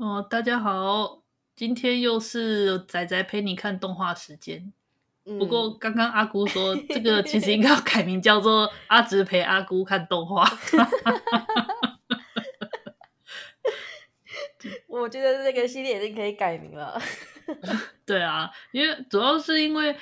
哦，大家好，今天又是仔仔陪你看动画时间。嗯、不过刚刚阿姑说，这个其实应该要改名叫做阿直陪阿姑看动画。我觉得这个系列已经可以改名了。对啊，因为主要是因为，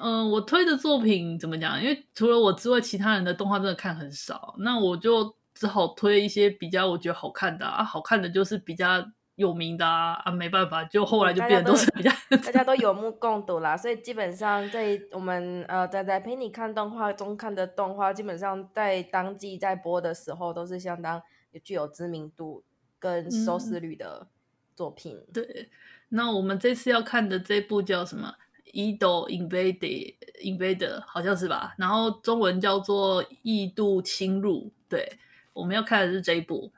嗯、呃，我推的作品怎么讲？因为除了我之外，其他人的动画真的看很少，那我就只好推一些比较我觉得好看的啊，好看的就是比较。有名的啊啊，没办法，就后来就变得都是比较大家，大家都有目共睹啦，所以基本上在我们呃在在陪你看动画中看的动画，基本上在当季在播的时候都是相当具有知名度跟收视率的作品。嗯、对，那我们这次要看的这部叫什么？《异度 Invade Invade》好像是吧？然后中文叫做《异度侵入》。对，我们要看的是这一部，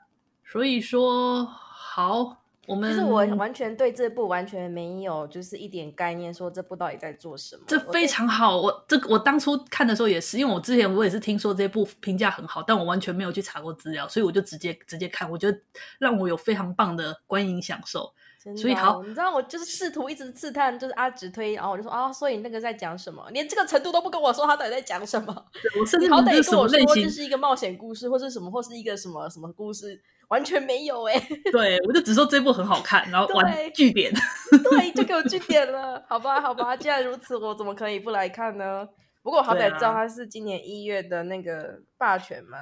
所以说好。我们就是我完全对这部完全没有，就是一点概念，说这部到底在做什么。这非常好，我这我当初看的时候也是，因为我之前我也是听说这部评价很好，但我完全没有去查过资料，所以我就直接直接看，我觉得让我有非常棒的观影享受。所以好，你知道我就是试图一直试探，就是阿直推，然后我就说啊，所以那个在讲什么？连这个程度都不跟我说，他到底在讲什么？我甚至好歹跟我说这是一个冒险故事，或是什么，或是一个什么什么故事。完全没有哎、欸，对，我就只说这部很好看，然后完句点，对，就给我句点了，好吧，好吧，既然如此，我怎么可以不来看呢？不过我好歹知道它是今年一月的那个霸权嘛，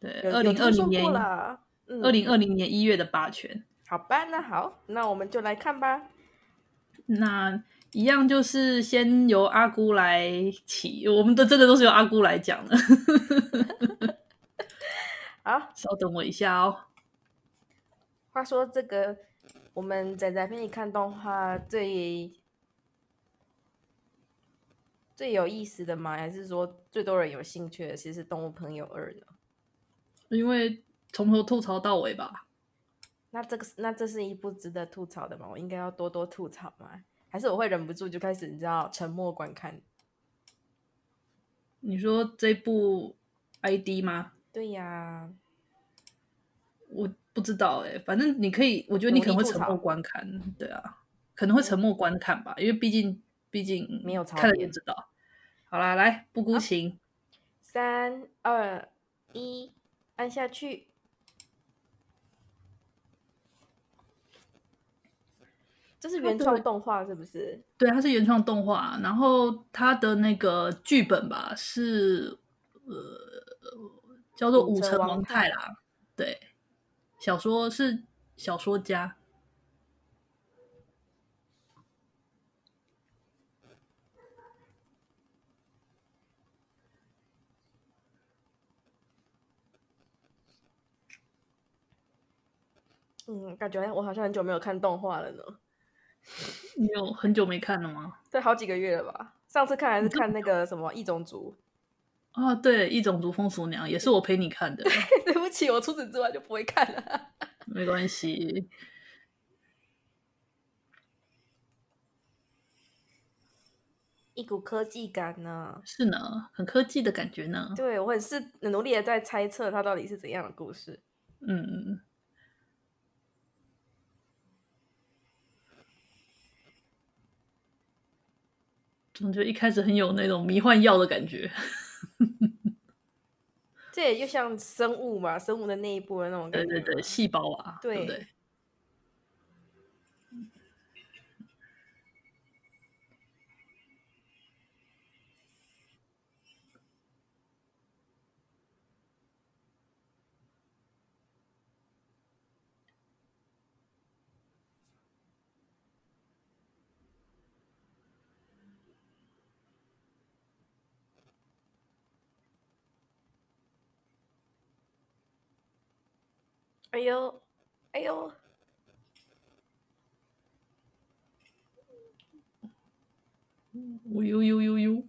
对，二零二零年，二零二零年一月的霸权，好吧，那好，那我们就来看吧。那一样就是先由阿姑来起，我们的真的都是由阿姑来讲的。好，稍等我一下哦。话说这个，我们仔仔陪你看动画最最有意思的吗？还是说最多人有兴趣的，其实是《动物朋友二》呢？因为从头吐槽到尾吧。那这个那这是一部值得吐槽的吗？我应该要多多吐槽吗？还是我会忍不住就开始你知道沉默观看？你说这部 ID 吗？对呀，我不知道哎，反正你可以，我觉得你可能会沉默观看，对啊，可能会沉默观看吧，因为毕竟毕竟没有看了也知道。好啦，来不孤情，三二一，按下去。这是原创动画是不是？对，它是原创动画，然后它的那个剧本吧是呃。叫做武城王太郎，对，小说是小说家。嗯，感觉我好像很久没有看动画了呢。你有很久没看了吗？对，好几个月了吧。上次看还是看那个什么异种族。啊，对，异种族风俗娘也是我陪你看的。对不起，我除此之外就不会看了。没关系，一股科技感呢？是呢，很科技的感觉呢。对，我很是努力的在猜测它到底是怎样的故事。嗯嗯。总觉得一开始很有那种迷幻药的感觉。这也就像生物嘛，生物的内部的那种感觉。对对对，细胞啊，对？哎呦，哎呦！我呦呦呦呦！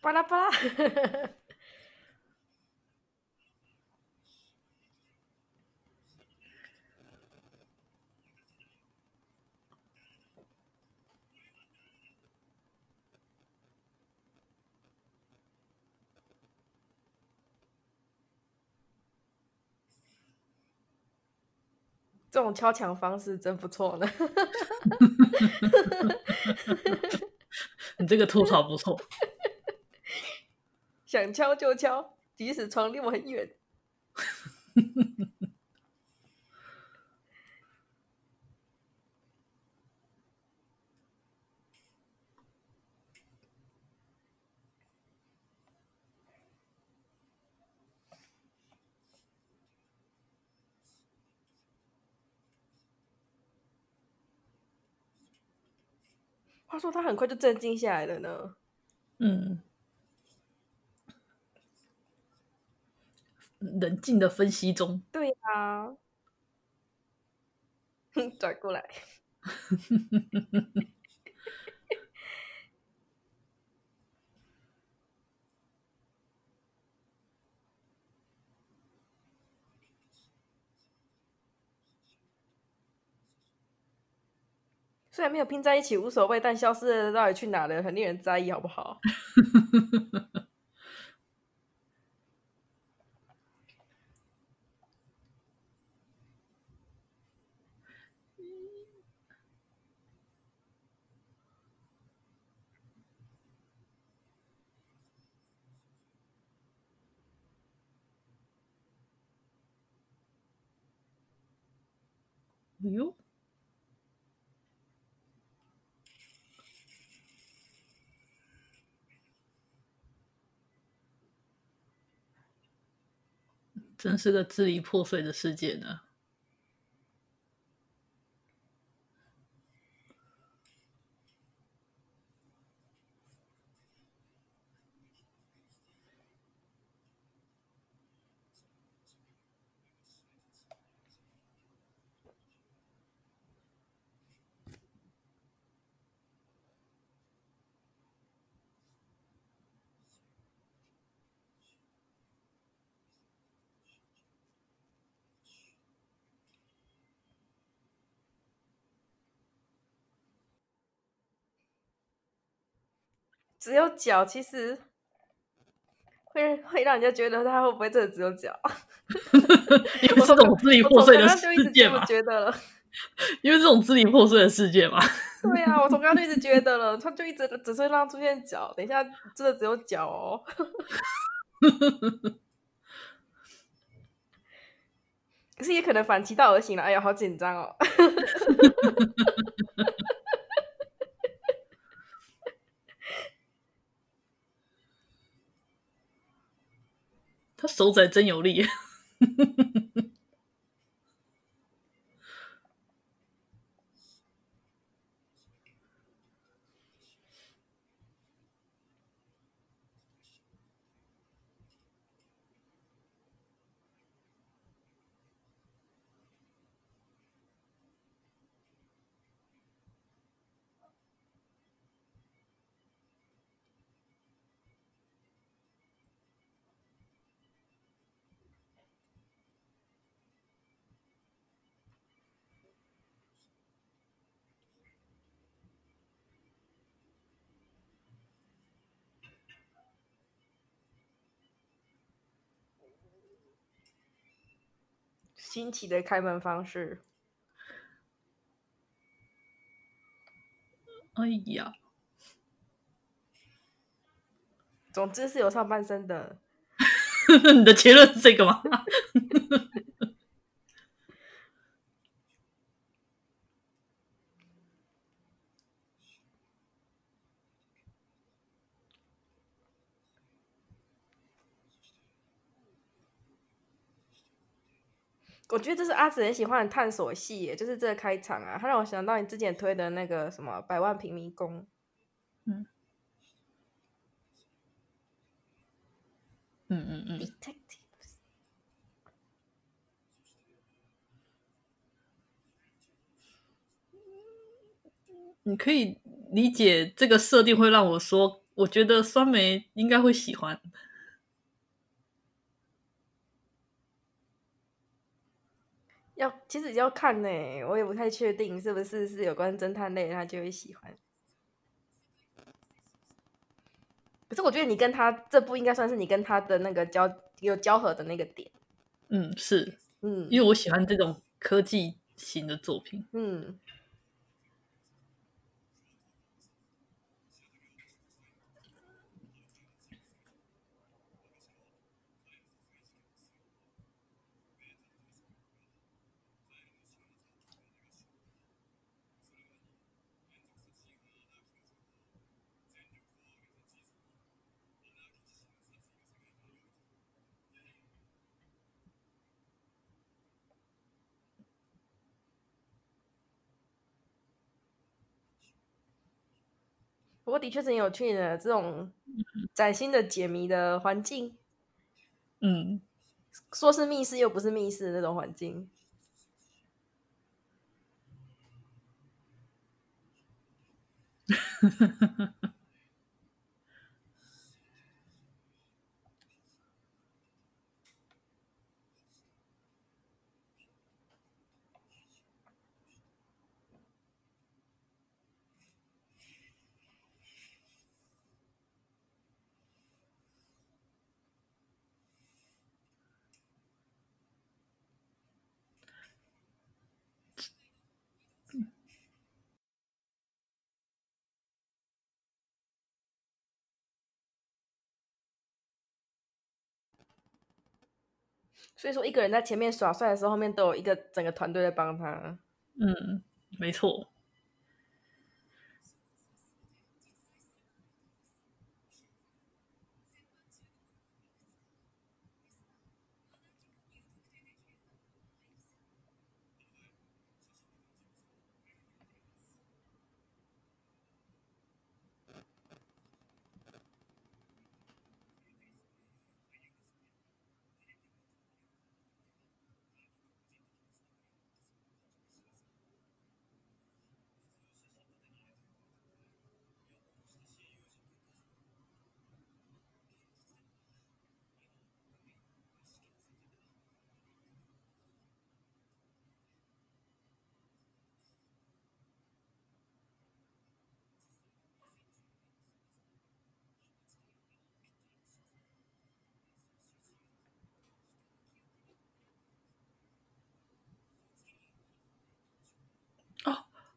巴拉巴拉！这种敲墙方式真不错呢。你这个吐槽不错，想敲就敲，即使床离我很远。他说他很快就镇静下来了呢。嗯，冷静的分析中。对啊，转过来。虽然没有拼在一起无所谓，但消失的到底去哪了，很令人在意，好不好？哎呦！真是个支离破碎的世界呢。只有脚，其实会会让人家觉得他会不会真的只有脚？因为这种支离破碎的世界嘛，我觉得了。因为这种支离破碎的世界嘛。对呀、啊，我从刚刚就一直觉得了，他就一直只是会让出现脚，等一下真的只有脚哦。可是也可能反其道而行了，哎呀，好紧张哦。他手仔真有力。新奇的开门方式。哎呀，总之是有上半身的。你的结论是这个吗？我觉得这是阿紫很喜欢的探索戏耶，就是这个开场啊，他让我想到你之前推的那个什么《百万平民宫》。嗯嗯嗯嗯。Detectives。你可以理解这个设定会让我说，我觉得酸梅应该会喜欢。要其实要看呢，我也不太确定是不是是有关侦探类，他就会喜欢。可是我觉得你跟他这部应该算是你跟他的那个交有交合的那个点。嗯，是，嗯，因为我喜欢这种科技型的作品。嗯。不过的确是很有趣的这种崭新的解谜的环境，嗯，说是密室又不是密室的那种环境。所以说，一个人在前面耍帅的时候，后面都有一个整个团队在帮他。嗯，没错。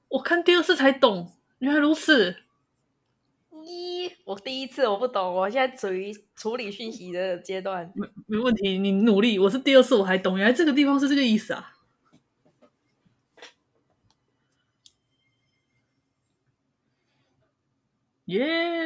我看第二次才懂，原来如此。一，我第一次我不懂，我现在处于处理讯息的阶段。没没问题，你努力。我是第二次我还懂，原来这个地方是这个意思啊。耶、yeah!！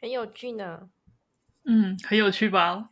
很有趣呢。嗯，很有趣吧？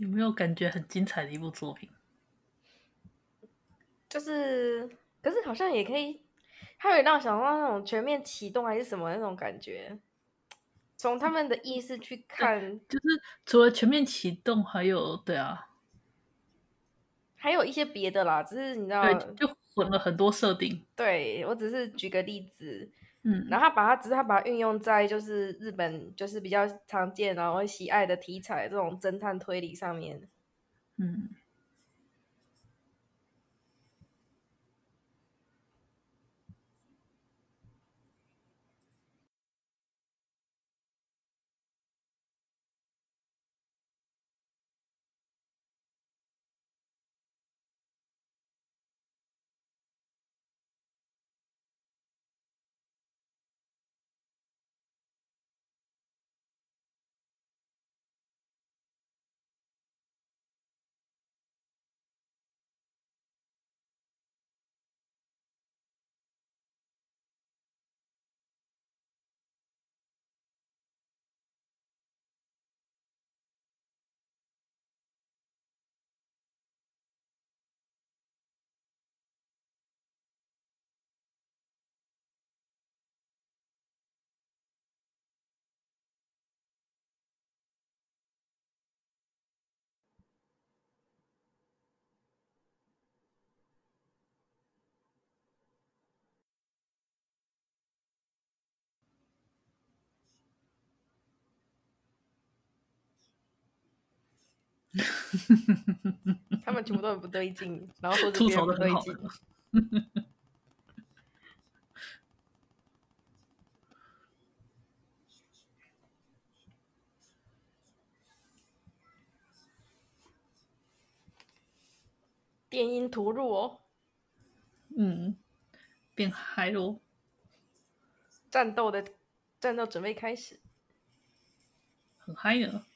有没有感觉很精彩的一部作品？就是，可是好像也可以，它有让我想到那种全面启动还是什么那种感觉。从他们的意思去看，就是除了全面启动，还有对啊，还有一些别的啦。只是你知道，就混了很多设定。对，我只是举个例子。嗯，然后他把它，只是他把它运用在就是日本就是比较常见然后喜爱的题材这种侦探推理上面。嗯，他们全部都很不对劲，然后说吐槽的不对劲。电音突入哦，嗯，变嗨喽！战斗的战斗准备开始，很嗨呢。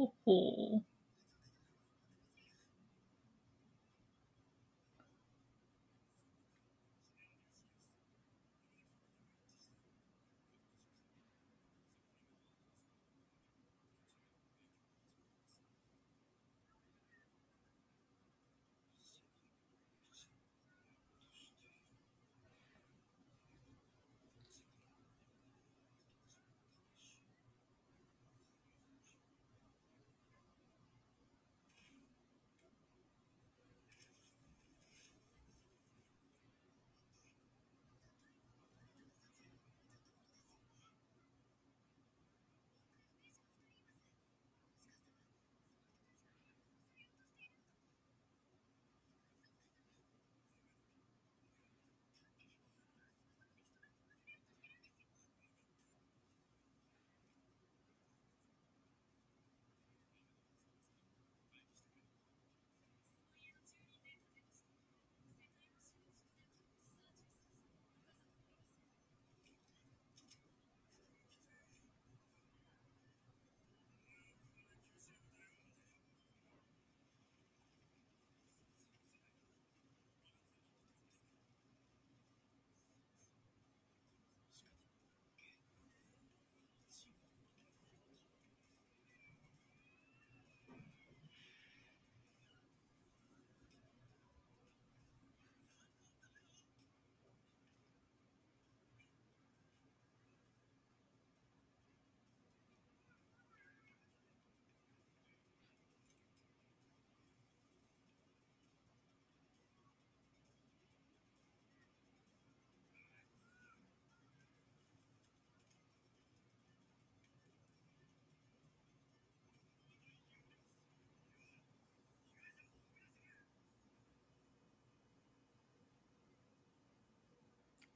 呼呼。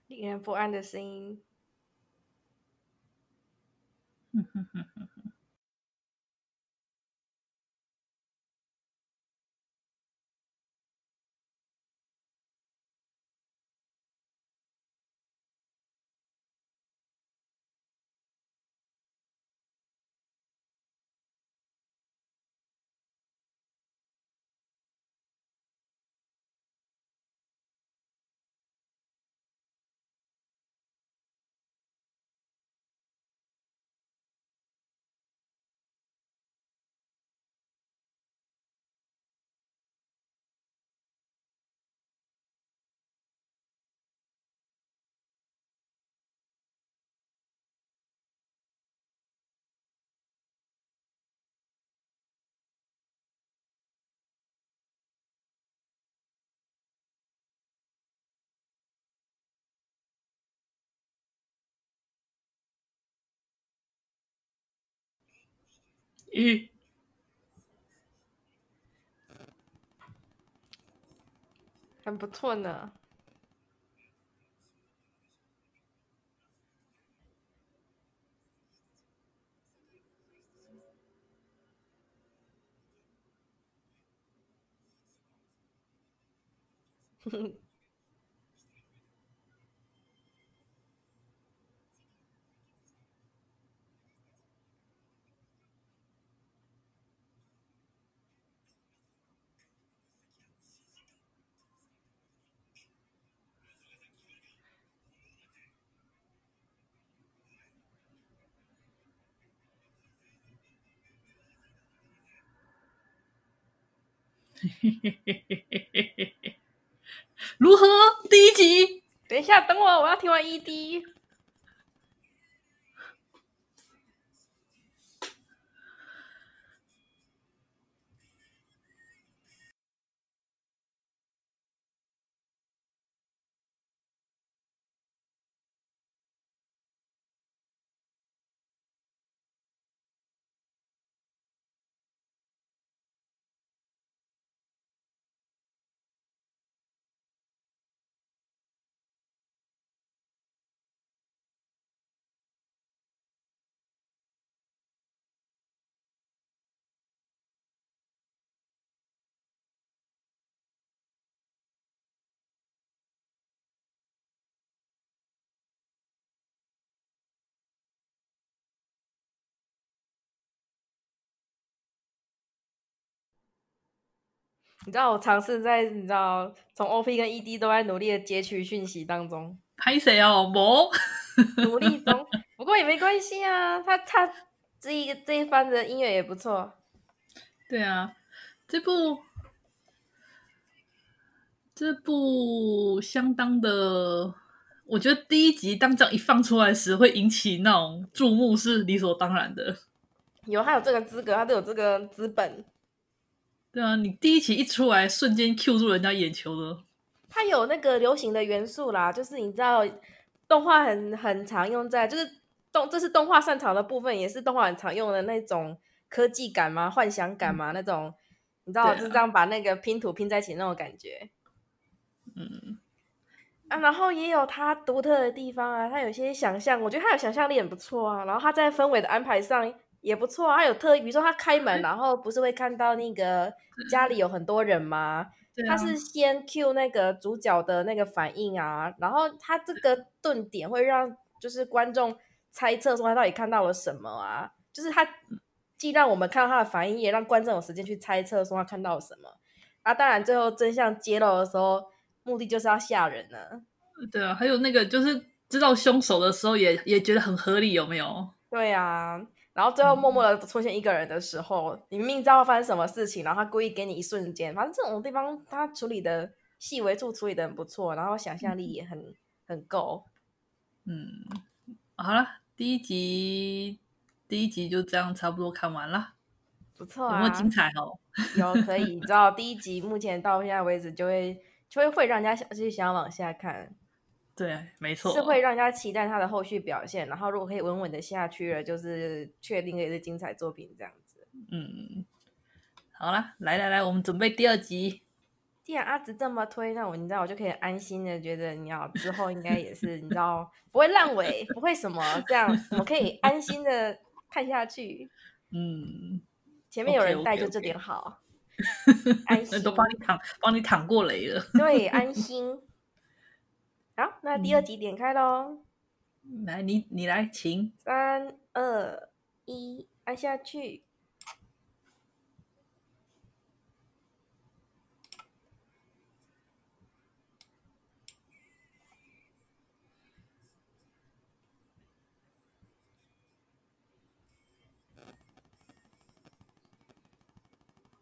令人不安的声音。一，很不错呢。如何？第一集？等一下，等我，我要听完 ED。你知道我尝试在你知道从 OP 跟 ED 都在努力的截取讯息当中，拍谁哦？魔 努力中，不过也没关系啊。他他这一个这一番的音乐也不错。对啊，这部这部相当的，我觉得第一集当这样一放出来时，会引起那种注目，是理所当然的。有他有这个资格，他都有这个资本。对啊，你第一集一出来，瞬间 Q 住人家眼球了。它有那个流行的元素啦，就是你知道，动画很很常用在，就是动这是动画擅长的部分，也是动画很常用的那种科技感嘛、幻想感嘛、嗯、那种，你知道，啊、就是这样把那个拼图拼在一起那种感觉。嗯啊，然后也有它独特的地方啊，它有些想象，我觉得它有想象力很不错啊。然后它在氛围的安排上。也不错啊，他有特，比如说他开门，然后不是会看到那个家里有很多人吗？他是先 cue 那个主角的那个反应啊，然后他这个顿点会让就是观众猜测说他到底看到了什么啊，就是他既让我们看到他的反应，也让观众有时间去猜测说他看到了什么啊。当然最后真相揭露的时候，目的就是要吓人呢。对啊，还有那个就是知道凶手的时候也也觉得很合理，有没有？对啊。然后最后默默的出现一个人的时候，嗯、你明明知道会发生什么事情，然后他故意给你一瞬间，反正这种地方他处理的细微处处理的很不错，然后想象力也很、嗯、很够。嗯，好了，第一集第一集就这样差不多看完了，不错啊，有没有精彩哦？有可以，你知道第一集目前到现在为止就会就会会让人家想继续想要往下看。对，没错，是会让人家期待他的后续表现。然后，如果可以稳稳的下去了，就是确定也是精彩作品这样子。嗯，好了，来来来，我们准备第二集。既然阿直这么推，那我你知道，我就可以安心的觉得，你要之后应该也是你知道不会烂尾，不会什么这样，我们可以安心的看下去。嗯，前面有人带，就这点好。Okay, okay, okay. 安心，都帮你躺，帮你躺过雷了。对，安心。好，那第二集点开喽。嗯、来，你你来，请。三二一，按下去。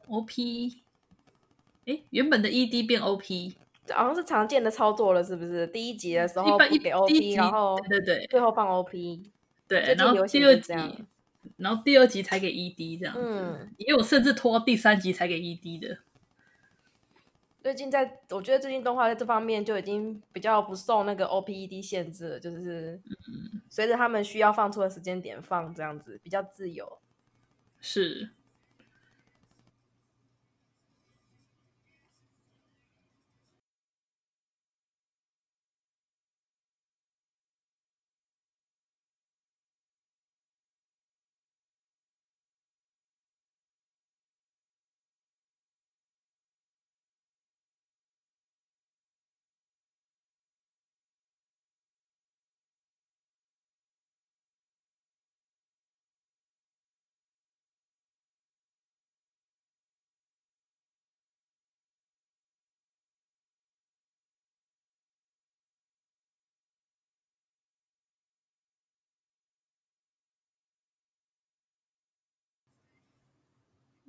OP，哎，原本的 ED 变 OP。好像是常见的操作了，是不是？第一集的时候不给 OP，然后对对对，最后放 OP，对，然后第二集，然后第二集才给 ED 这样子，嗯，也有甚至拖到第三集才给 ED 的。最近在，我觉得最近动画在这方面就已经比较不受那个 OP-ED 限制了，就是随着他们需要放出的时间点放这样子，比较自由。是。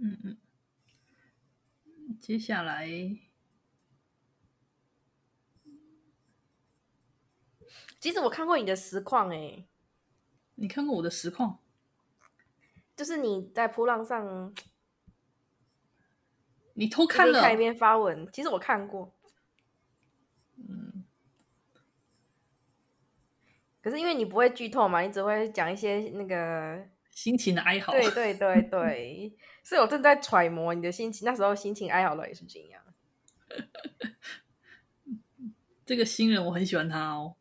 嗯嗯，接下来，其实我看过你的实况哎，你看过我的实况？就是你在噗浪上，你偷看了，看一边发文。其实我看过，嗯，可是因为你不会剧透嘛，你只会讲一些那个。心情的哀嚎，对对对对，所以我正在揣摩你的心情，那时候心情哀嚎的也是这样。这个新人我很喜欢他哦。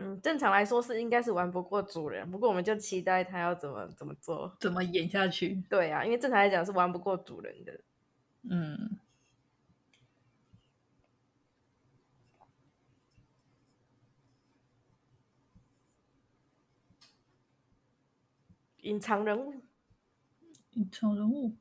嗯，正常来说是应该是玩不过主人，不过我们就期待他要怎么怎么做，怎么演下去。对啊，因为正常来讲是玩不过主人的。嗯。隐藏人物，隐藏人物。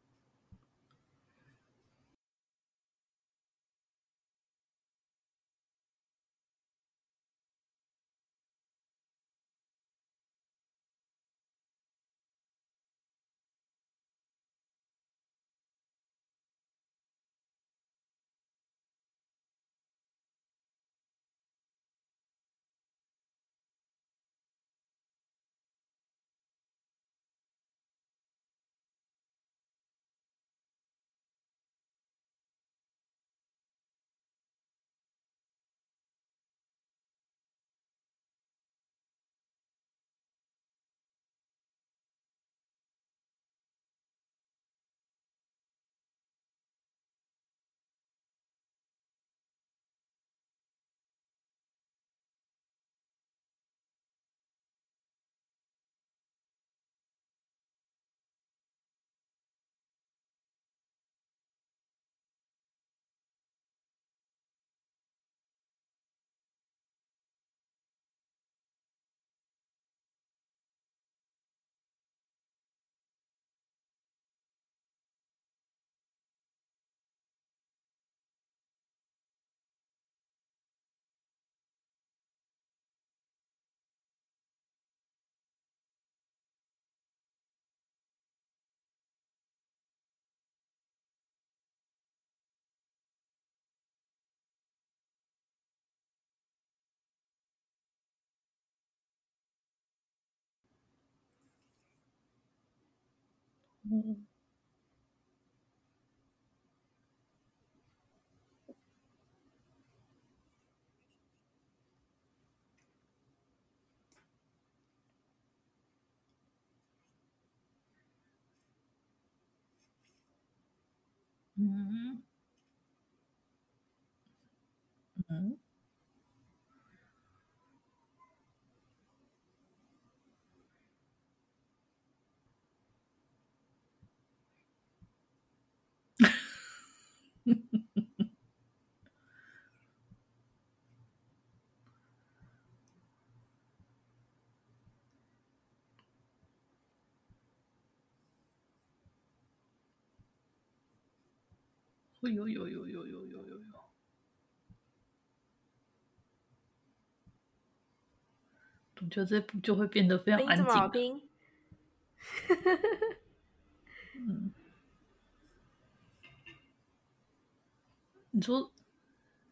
嗯，嗯。会有有有有有有有有，总觉得这部就会变得非常安静。嗯。你说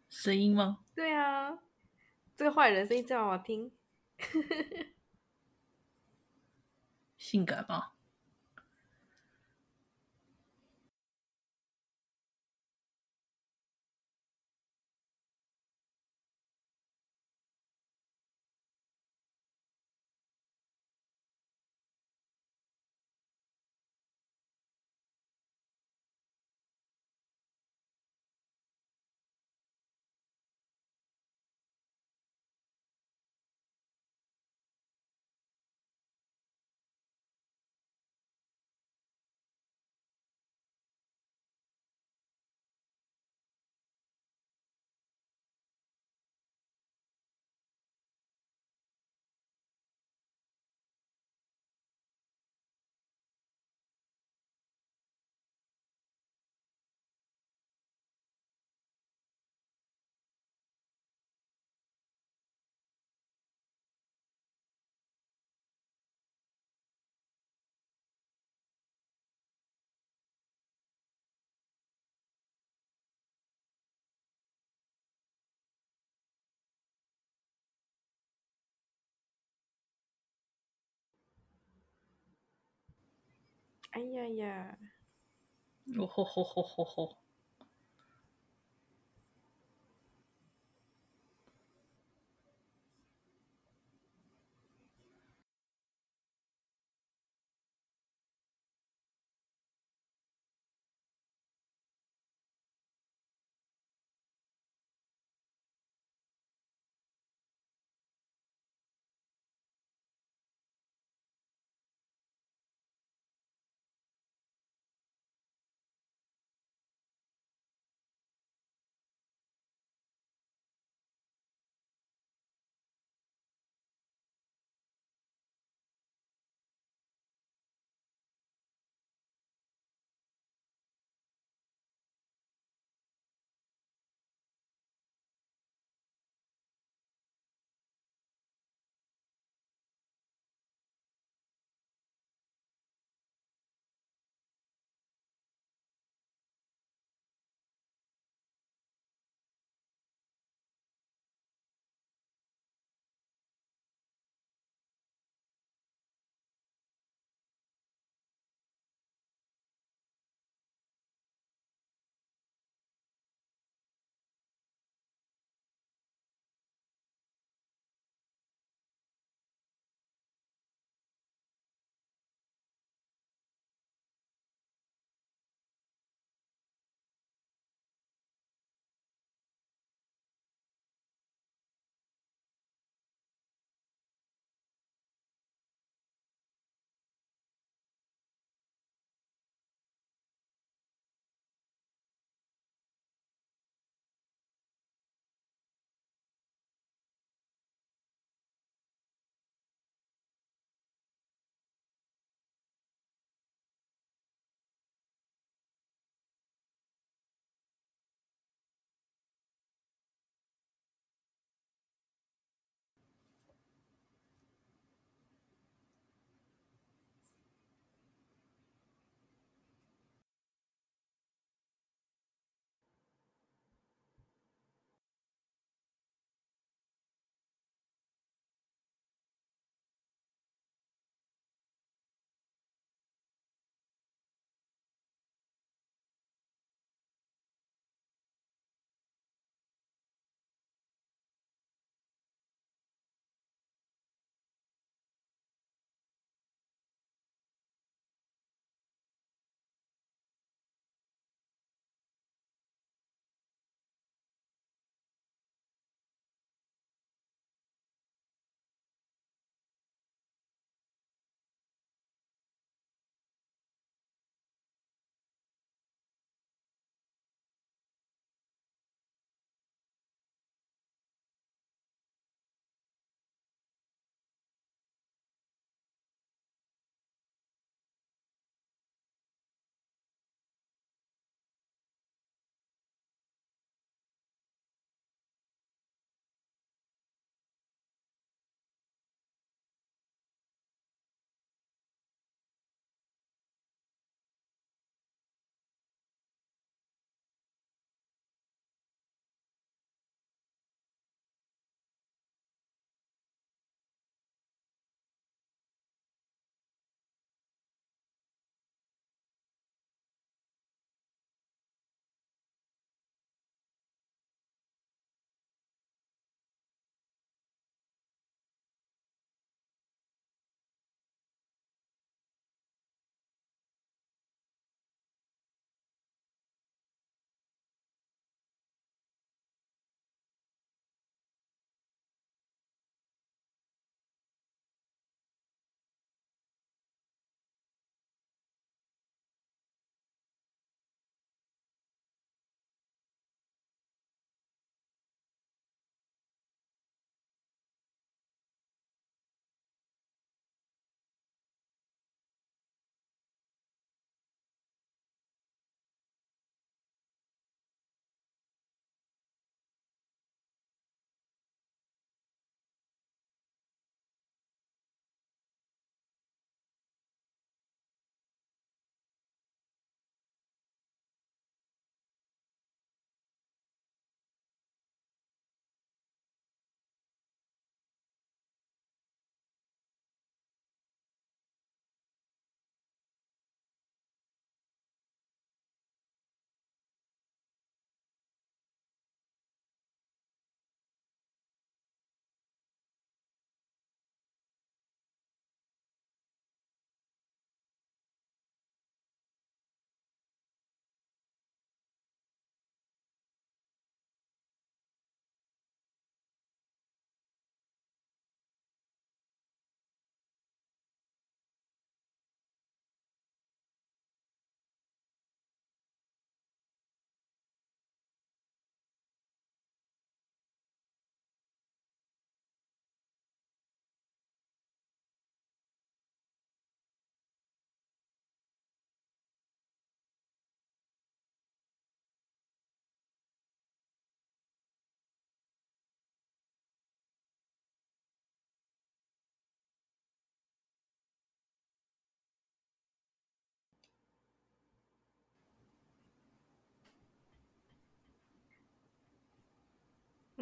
声音吗？对啊，这个坏人声音这么好听，性感吗？哎呀呀！哦吼吼吼吼吼！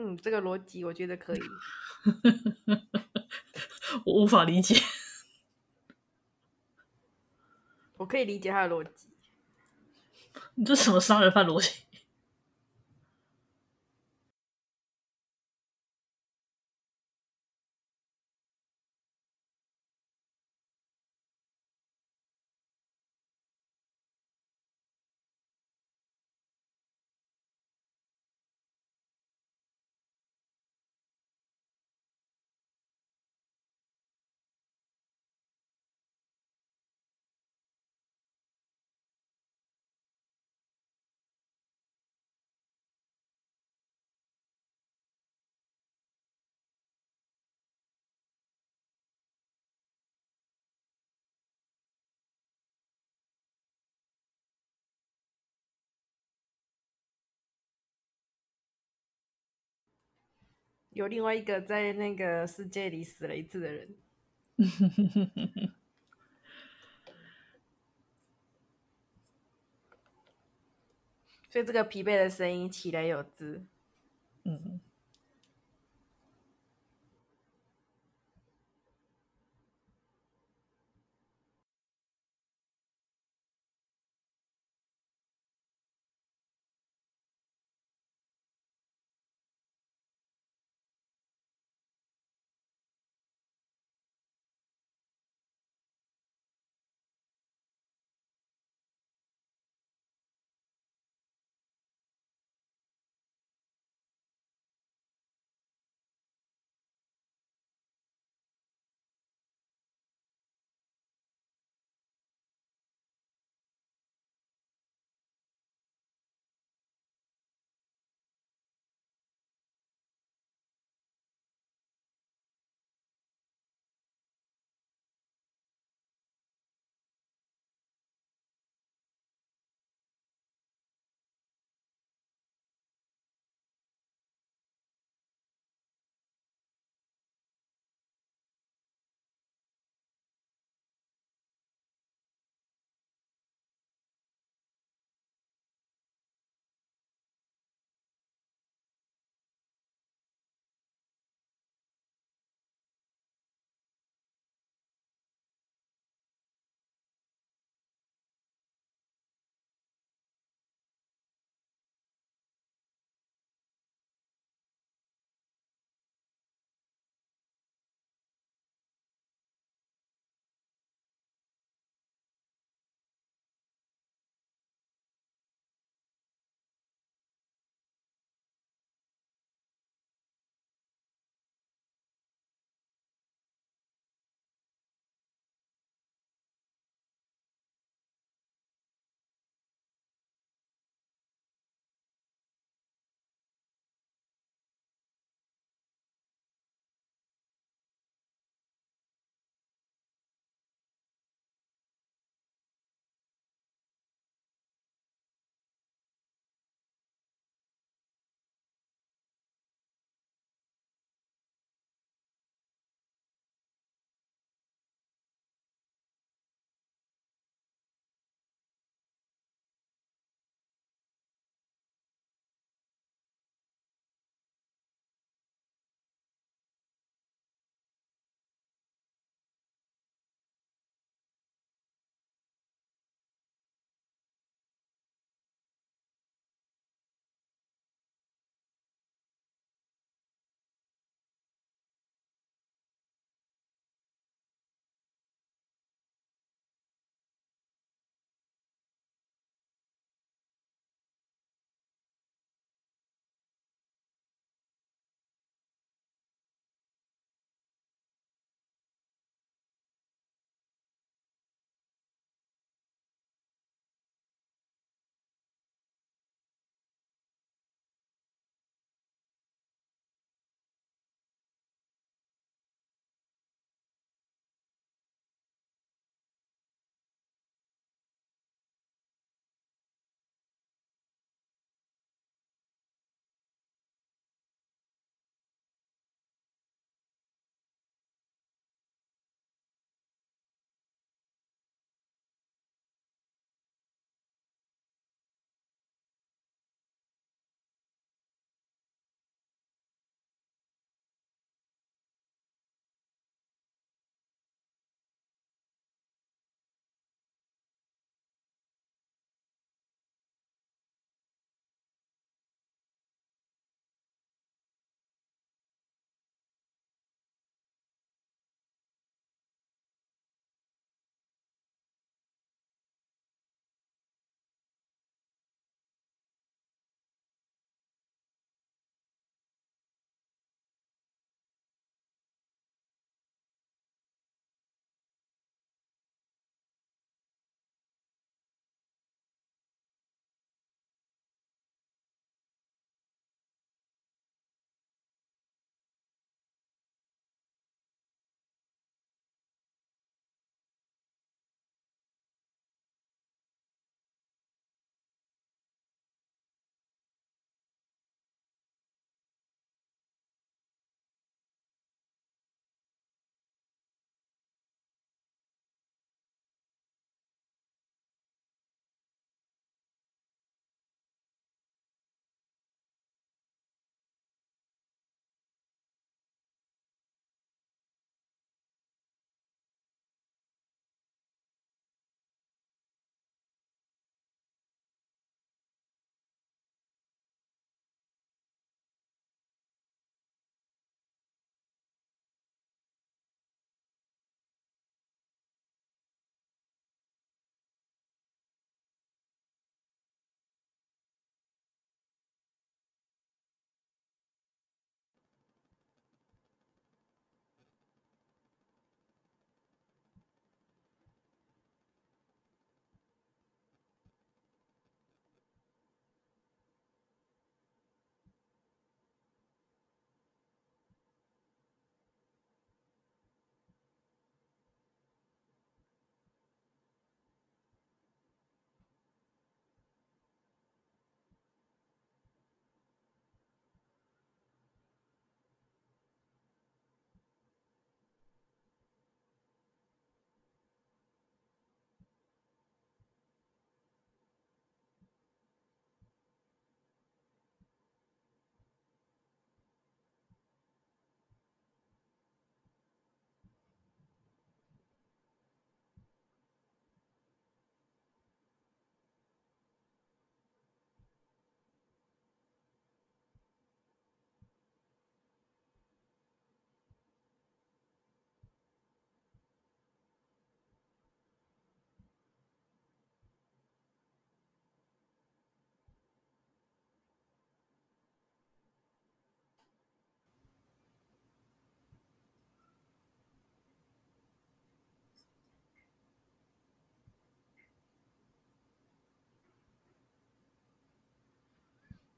嗯，这个逻辑我觉得可以。我无法理解。我可以理解他的逻辑。你这什么杀人犯逻辑？有另外一个在那个世界里死了一次的人，所以这个疲惫的声音起来有之。嗯。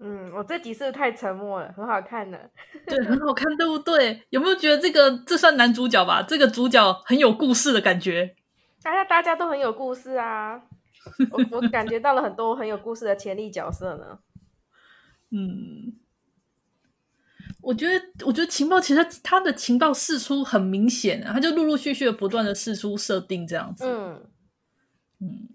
嗯，我这集是不是太沉默了？很好看的，对，很好看，对不对？有没有觉得这个这算男主角吧？这个主角很有故事的感觉。大家大家都很有故事啊，我我感觉到了很多很有故事的潜力角色呢。嗯，我觉得我觉得情报其实他的情报释出很明显啊，他就陆陆续续的不断的释出设定这样子。嗯嗯。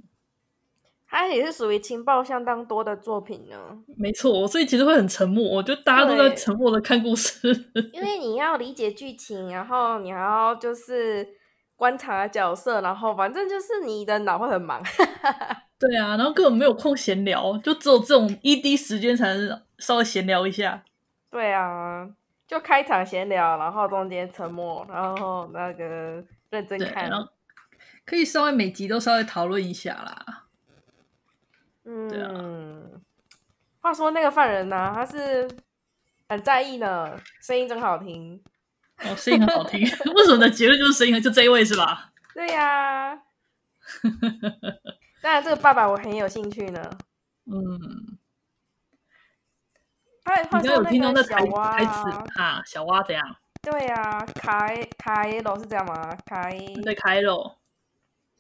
它也是属于情报相当多的作品呢。没错，所以其实会很沉默，我觉得大家都在沉默的看故事。因为 你要理解剧情，然后你还要就是观察角色，然后反正就是你的脑会很忙。对啊，然后根本没有空闲聊，就只有这种 ED 时间才能稍微闲聊一下。对啊，就开场闲聊，然后中间沉默，然后那个认真看，可以稍微每集都稍微讨论一下啦。嗯，对啊。话说那个犯人呢、啊，他是很在意呢，声音真好听。哦，声音很好听，为什么的结论就是声音？就这一位是吧？对呀、啊。当然，这个爸爸我很有兴趣呢。嗯。他话说那个小蛙台词啊，小蛙怎样？对呀、啊，凯凯罗是这样吗？凯对凯罗，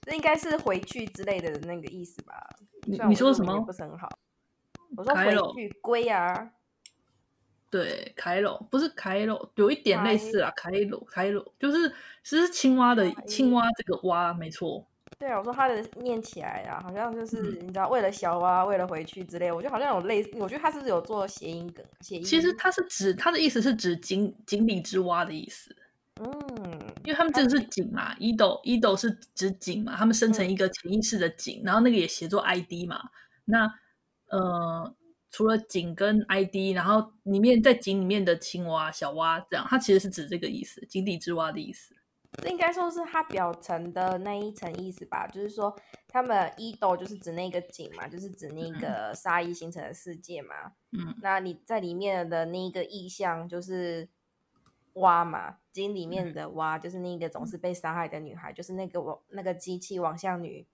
这应该是回去之类的那个意思吧？你你说什么？不是很好。我说回去龟啊。对，凯罗不是凯罗，有一点类似啊。凯罗，凯罗就是其实青蛙的青蛙这个蛙，没错。对啊，我说它的念起来啊，好像就是你知道，为了小蛙，为了回去之类。我觉得好像有类似，我觉得它是不是有做谐音梗？谐音。其实它是指它的意思是指井井底之蛙的意思。嗯，因为他们这个是井嘛，Edo Edo 是指井嘛，他们生成一个潜意识的井，嗯、然后那个也写作 ID 嘛。那呃，除了井跟 ID，然后里面在井里面的青蛙、小蛙这样，它其实是指这个意思，井底之蛙的意思。这应该说是它表层的那一层意思吧，就是说他们 Edo 就是指那个井嘛，就是指那个杀意形成的世界嘛。嗯，那你在里面的那一个意象就是。蛙嘛，井里面的蛙、嗯、就是那个总是被杀害的女孩，就是那个我那个机器网像女，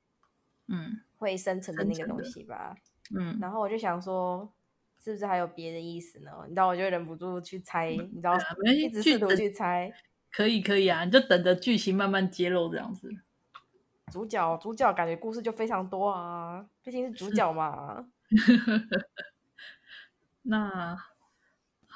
嗯，会生成的那个东西吧，嗯，然后我就想说，是不是还有别的意思呢？你知道，我就忍不住去猜，嗯、你知道，啊、一直试图去猜，可以可以啊，你就等着剧情慢慢揭露这样子。主角主角感觉故事就非常多啊，毕竟是主角嘛。那。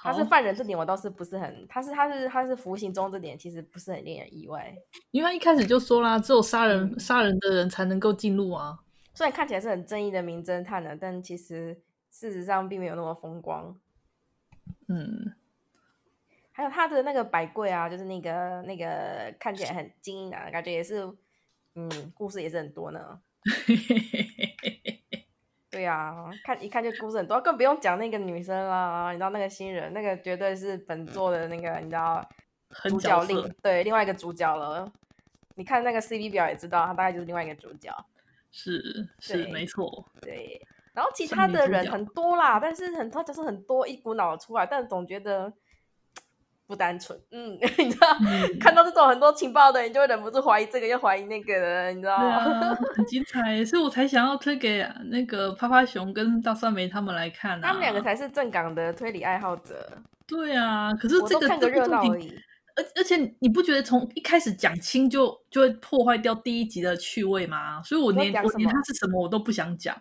他是犯人这点我倒是不是很，他是他是他是服刑中这点其实不是很令人意外，因为他一开始就说啦，只有杀人杀、嗯、人的人才能够进入啊。虽然看起来是很正义的名侦探呢，但其实事实上并没有那么风光。嗯，还有他的那个百贵啊，就是那个那个看起来很精英啊，感觉也是，嗯，故事也是很多呢。对呀、啊，看一看就故事很多，更不用讲那个女生啦。你知道那个新人，那个绝对是本作的那个，你知道主角另对另外一个主角了。你看那个 CV 表也知道，他大概就是另外一个主角。是是没错，对。然后其他的人很多啦，但是很多就是很多一股脑出来，但总觉得。不单纯，嗯，你知道，嗯、看到这种很多情报的，你就会忍不住怀疑这个，又怀疑那个的，你知道吗？啊、很精彩，所以我才想要推给那个趴趴熊跟大蒜梅他们来看、啊、他们两个才是正港的推理爱好者。对啊，可是这个看个热闹而已。而而且你不觉得从一开始讲清就就会破坏掉第一集的趣味吗？所以我连我连它是什么我都不想讲。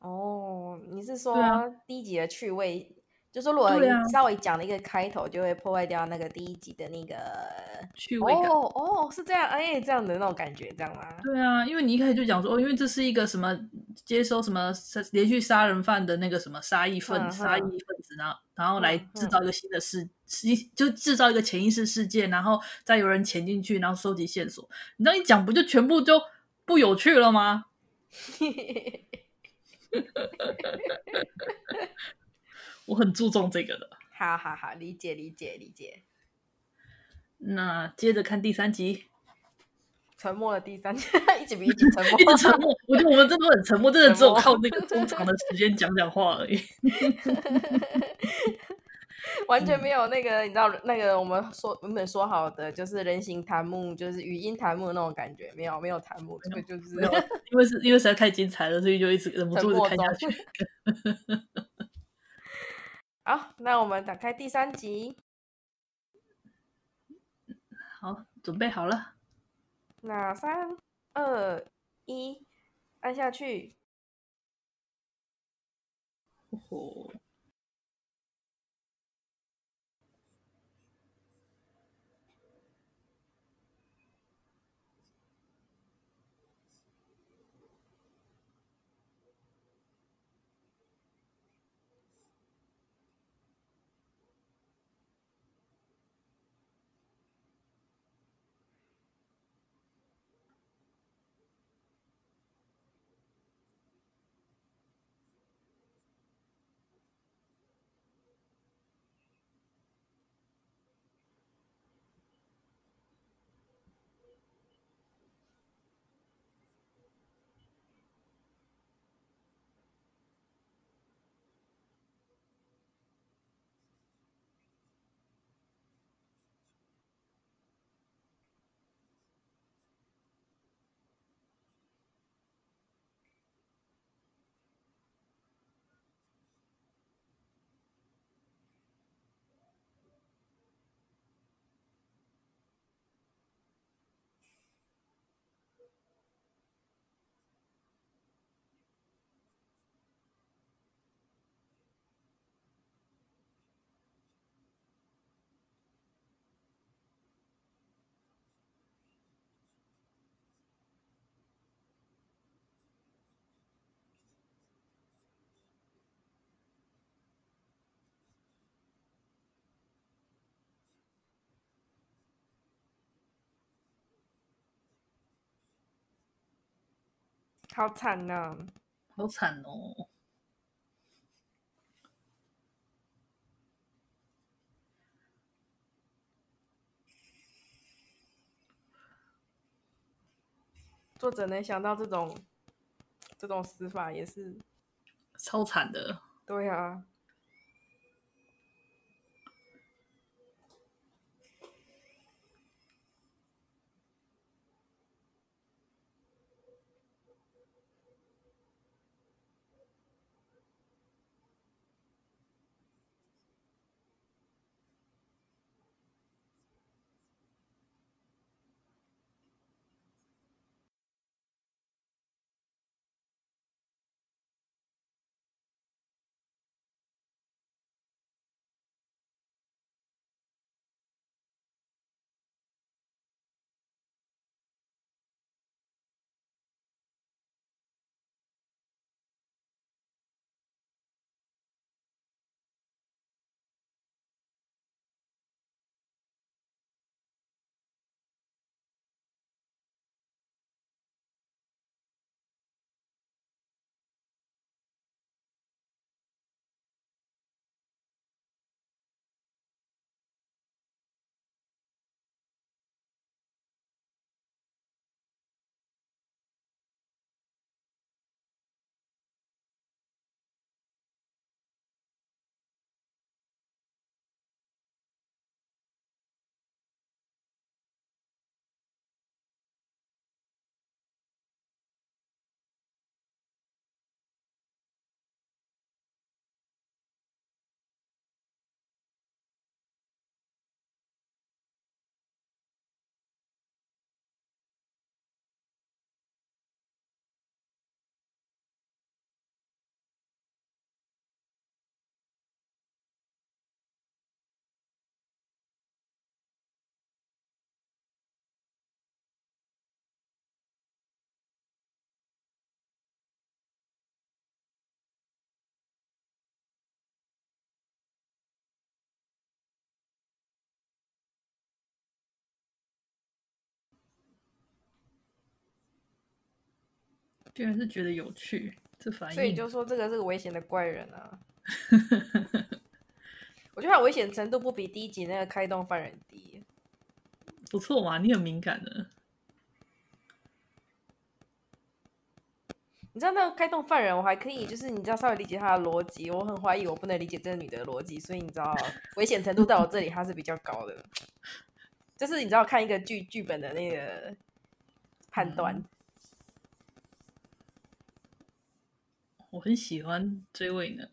哦，你是说第一集的趣味？就是如果稍微讲了一个开头，就会破坏掉那个第一集的那个趣味感。哦哦，是这样，哎，这样的那种感觉，这样吗？对啊，因为你一开始就讲说，哦，因为这是一个什么接收什么连续杀人犯的那个什么杀意分杀意分子，然后然后来制造一个新的世，就制造一个潜意识事件，然后再有人潜进去，然后收集线索。你这样一讲，不就全部就不有趣了吗？我很注重这个的，好好好，理解理解理解。那接着看第三集，沉默的第三集，一集比一集沉默，一直沉默。我觉得我们真的很沉默，真的只有靠那个中长的时间讲讲话而已，完全没有那个你知道那个我们说原本说好的就是人形弹幕，就是语音弹幕的那种感觉，没有没有弹幕，这个就是因为是因为实在太精彩了，所以就一直忍不住的看下去。好，那我们打开第三集。好，准备好了。那三二一，按下去。哦。好惨呐！好惨哦！作者能想到这种这种死法也是超惨的。对啊。居然是觉得有趣，这反应。所以就说这个是个危险的怪人啊！我觉得他危险程度不比第一集那个开动犯人低。不错嘛，你很敏感的。你知道那个开动犯人，我还可以，就是你知道稍微理解他的逻辑。我很怀疑我不能理解这个女的逻辑，所以你知道危险程度在我这里它是比较高的。就是你知道看一个剧剧本的那个判断。嗯我很喜欢这位呢。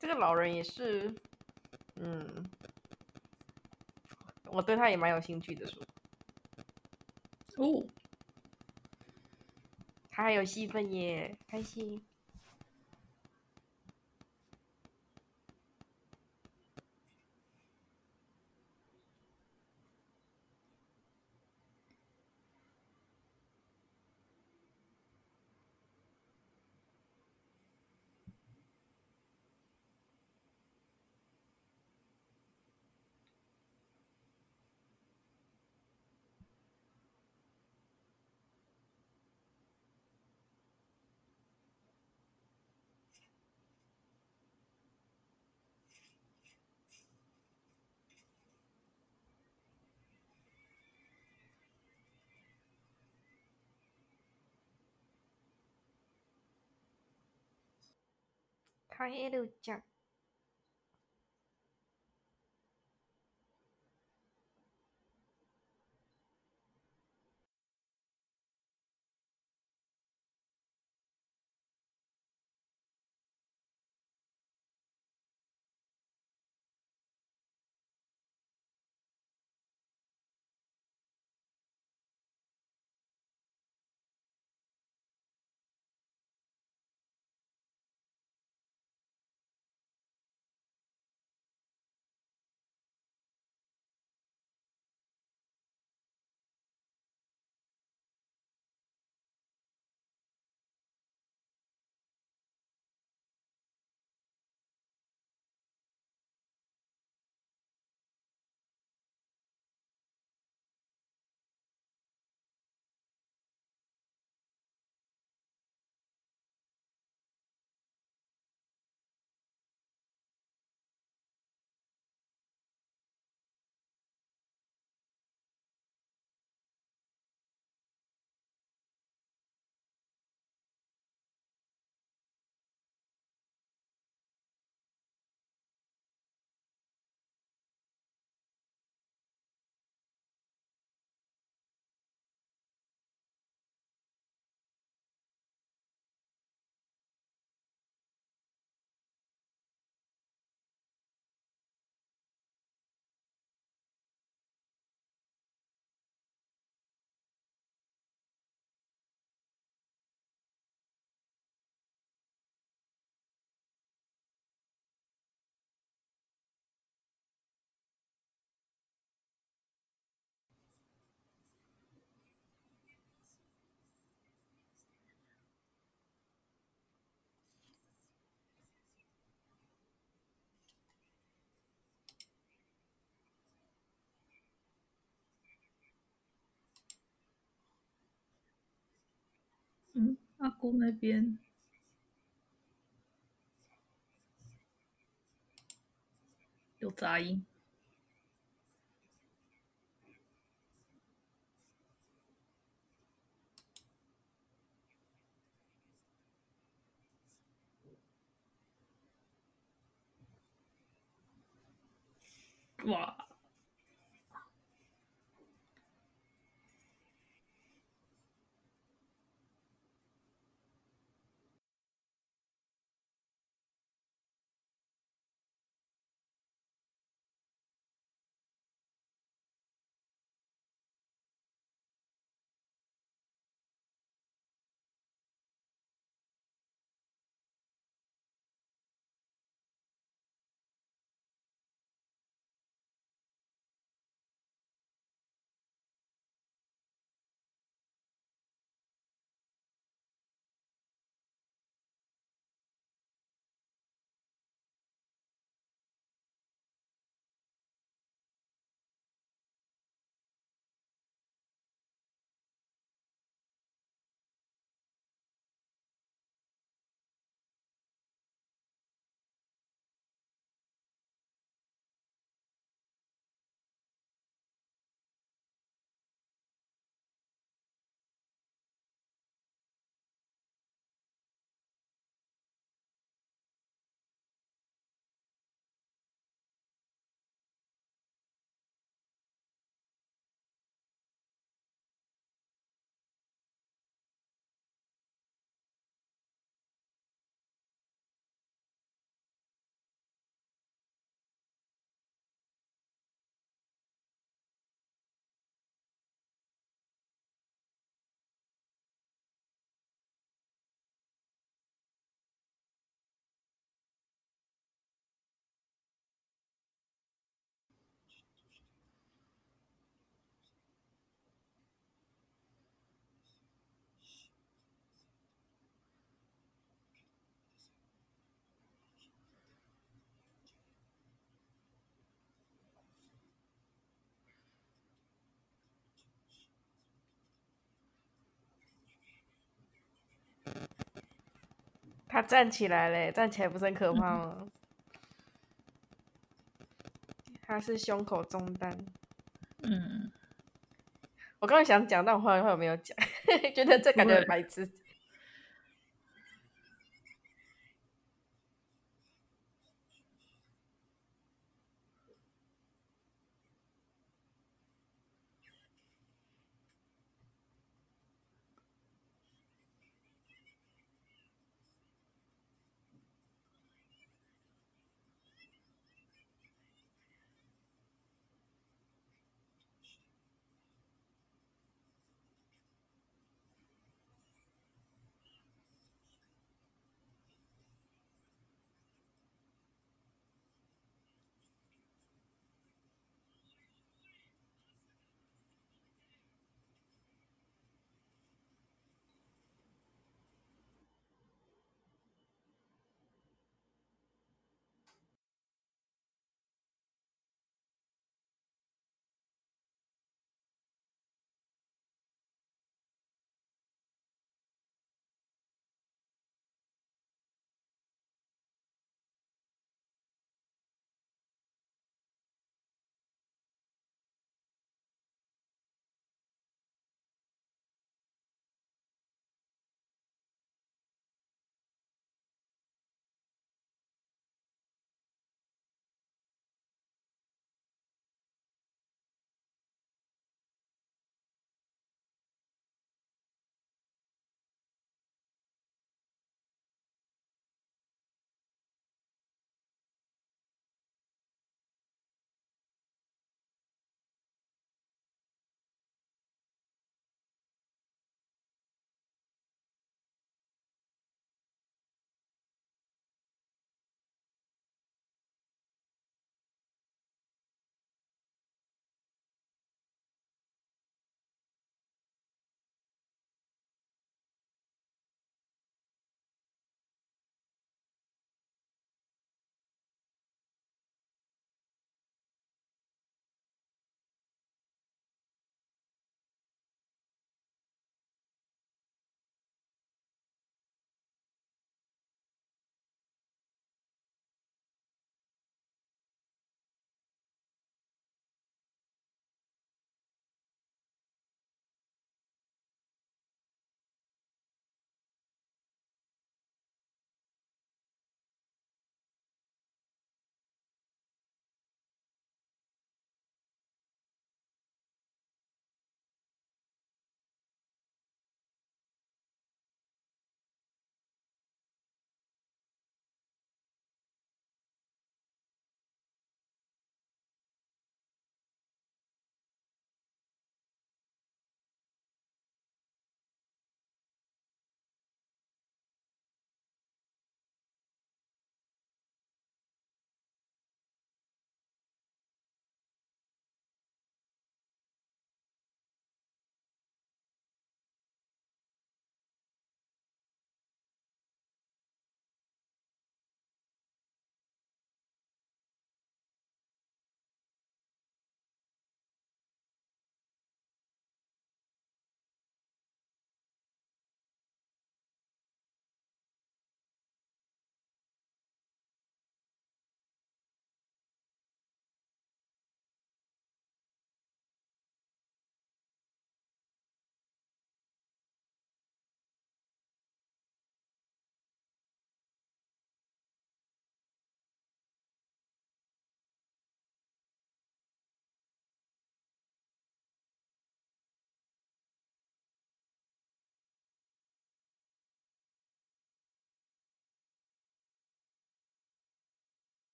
这个老人也是，嗯，我对他也蛮有兴趣的说。哦，他还有戏份耶，开心。higher 嗯，阿姑那边有杂音。哇。他站起来嘞，站起来不是很可怕吗？嗯、他是胸口中弹。嗯，我刚刚想讲，但我后来后来没有讲，觉得这感觉很白痴。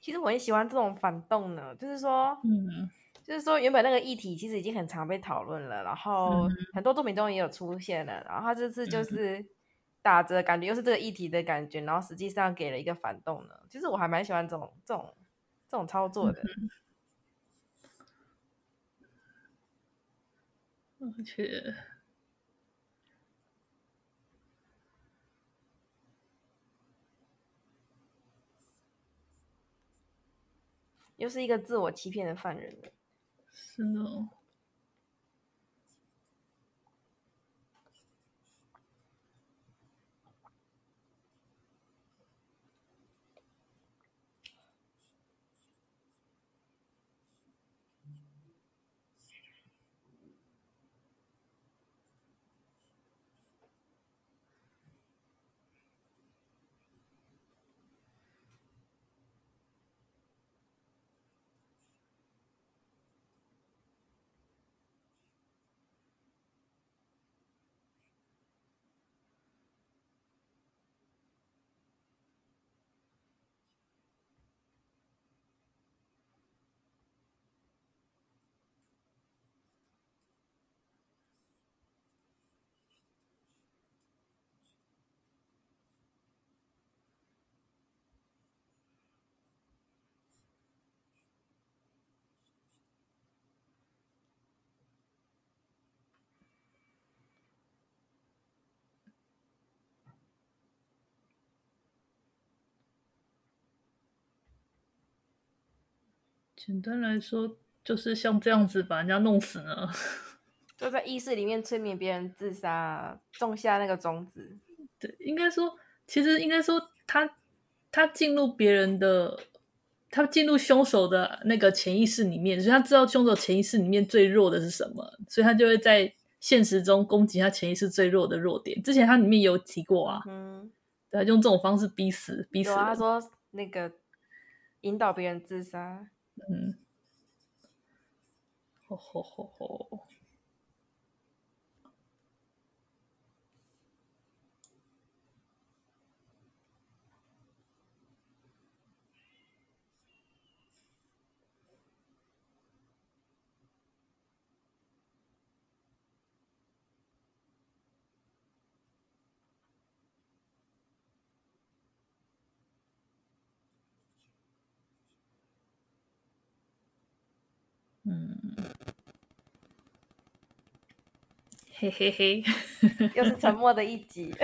其实我很喜欢这种反动呢，就是说，嗯，就是说原本那个议题其实已经很常被讨论了，然后很多作品中也有出现了，然后他这次就是打着感觉又是这个议题的感觉，然后实际上给了一个反动呢。其实我还蛮喜欢这种这种这种操作的，而且。又是一个自我欺骗的犯人了。是哦。简单来说，就是像这样子把人家弄死呢，就在意识里面催眠别人自杀，种下那个种子。对，应该说，其实应该说他，他他进入别人的，他进入凶手的那个潜意识里面，所以他知道凶手潜意识里面最弱的是什么，所以他就会在现实中攻击他潜意识最弱的弱点。之前他里面有提过啊，嗯，对，用这种方式逼死逼死。他说那个引导别人自杀。嗯，吼吼吼吼。嗯，嘿嘿嘿，又是沉默的一集，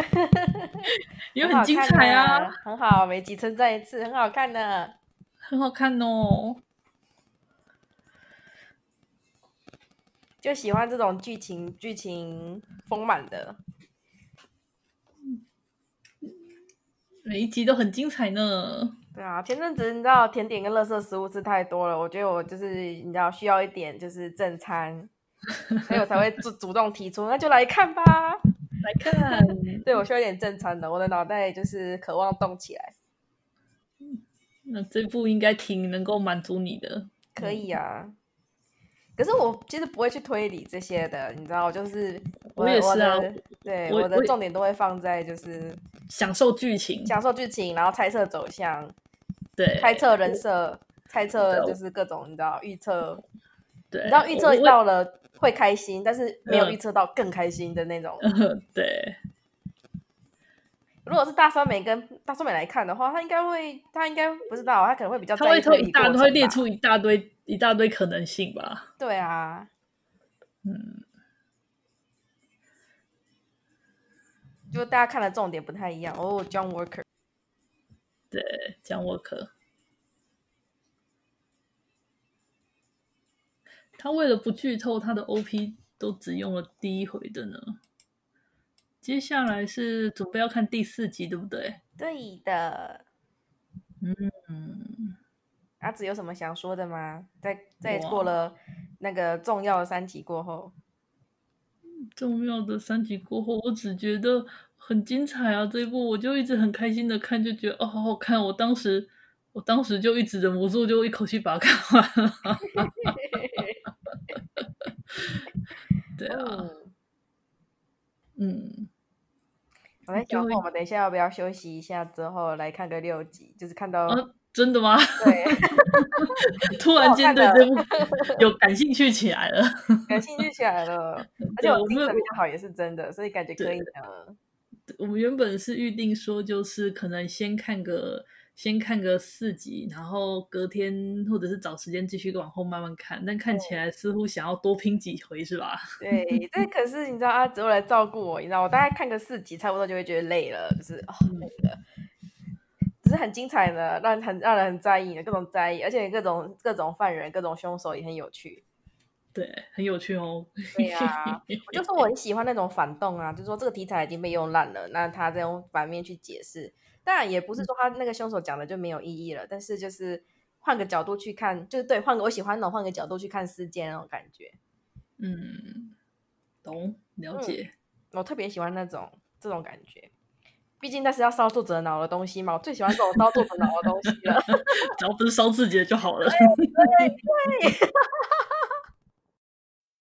也很精彩啊，很好，每集称赞一次，很好看的，很好看哦，就喜欢这种剧情，剧情丰满的，每一集都很精彩呢。对啊，前阵子你知道甜点跟垃圾食物吃太多了，我觉得我就是你知道需要一点就是正餐，所以我才会主 主动提出，那就来看吧，来看。对，我需要一点正餐的，我的脑袋就是渴望动起来。那这部应该挺能够满足你的。可以啊，可是我其实不会去推理这些的，你知道，就是我，我也是啊，对，我，我的重点都会放在就是享受剧情，享受剧情，然后猜测走向。对，猜测人设，猜测就是各种，你知道预测，对，你知道预测到了会开心，但是没有预测到更开心的那种。对，如果是大酸梅跟大酸梅来看的话，他应该会，他应该不知道，他可能会比较，他会一大，会列出一大堆一大堆可能性吧。对啊，嗯，就大家看的重点不太一样哦，John Walker。对，讲沃克，他为了不剧透，他的 OP 都只用了第一回的呢。接下来是准备要看第四集，对不对？对的。嗯，阿紫有什么想说的吗？在在过了那个重要的三集过后，重要的三集过后，我只觉得。很精彩啊！这一部我就一直很开心的看，就觉得哦，好好看。我当时，我当时就一直忍不住，就一口气把它看完了。对啊，嗯，我在想，我们等一下要不要休息一下，之后来看个六集，就是看到真的吗？对，突然间对这部有感兴趣起来了，感兴趣起来了，而且我精神比较好，也是真的，所以感觉可以的。我们原本是预定说，就是可能先看个先看个四集，然后隔天或者是找时间继续往后慢慢看，但看起来似乎想要多拼几回，是吧？对，但可是你知道阿哲来照顾我，你知道我大概看个四集，差不多就会觉得累了，就是哦累了。只是很精彩的，让很让人很在意的各种在意，而且各种各种犯人、各种凶手也很有趣。对，很有趣哦。对呀、啊，我就是我很喜欢那种反动啊，就是说这个题材已经被用烂了，那他再用反面去解释，当然也不是说他那个凶手讲的就没有意义了，嗯、但是就是换个角度去看，就是对，换个我喜欢那种换个角度去看事件那种感觉。嗯，懂，了解。嗯、我特别喜欢那种这种感觉。毕竟那是要烧作者脑的东西嘛，我最喜欢这种烧作者脑的东西了。只要不是烧自己的就好了。对对对，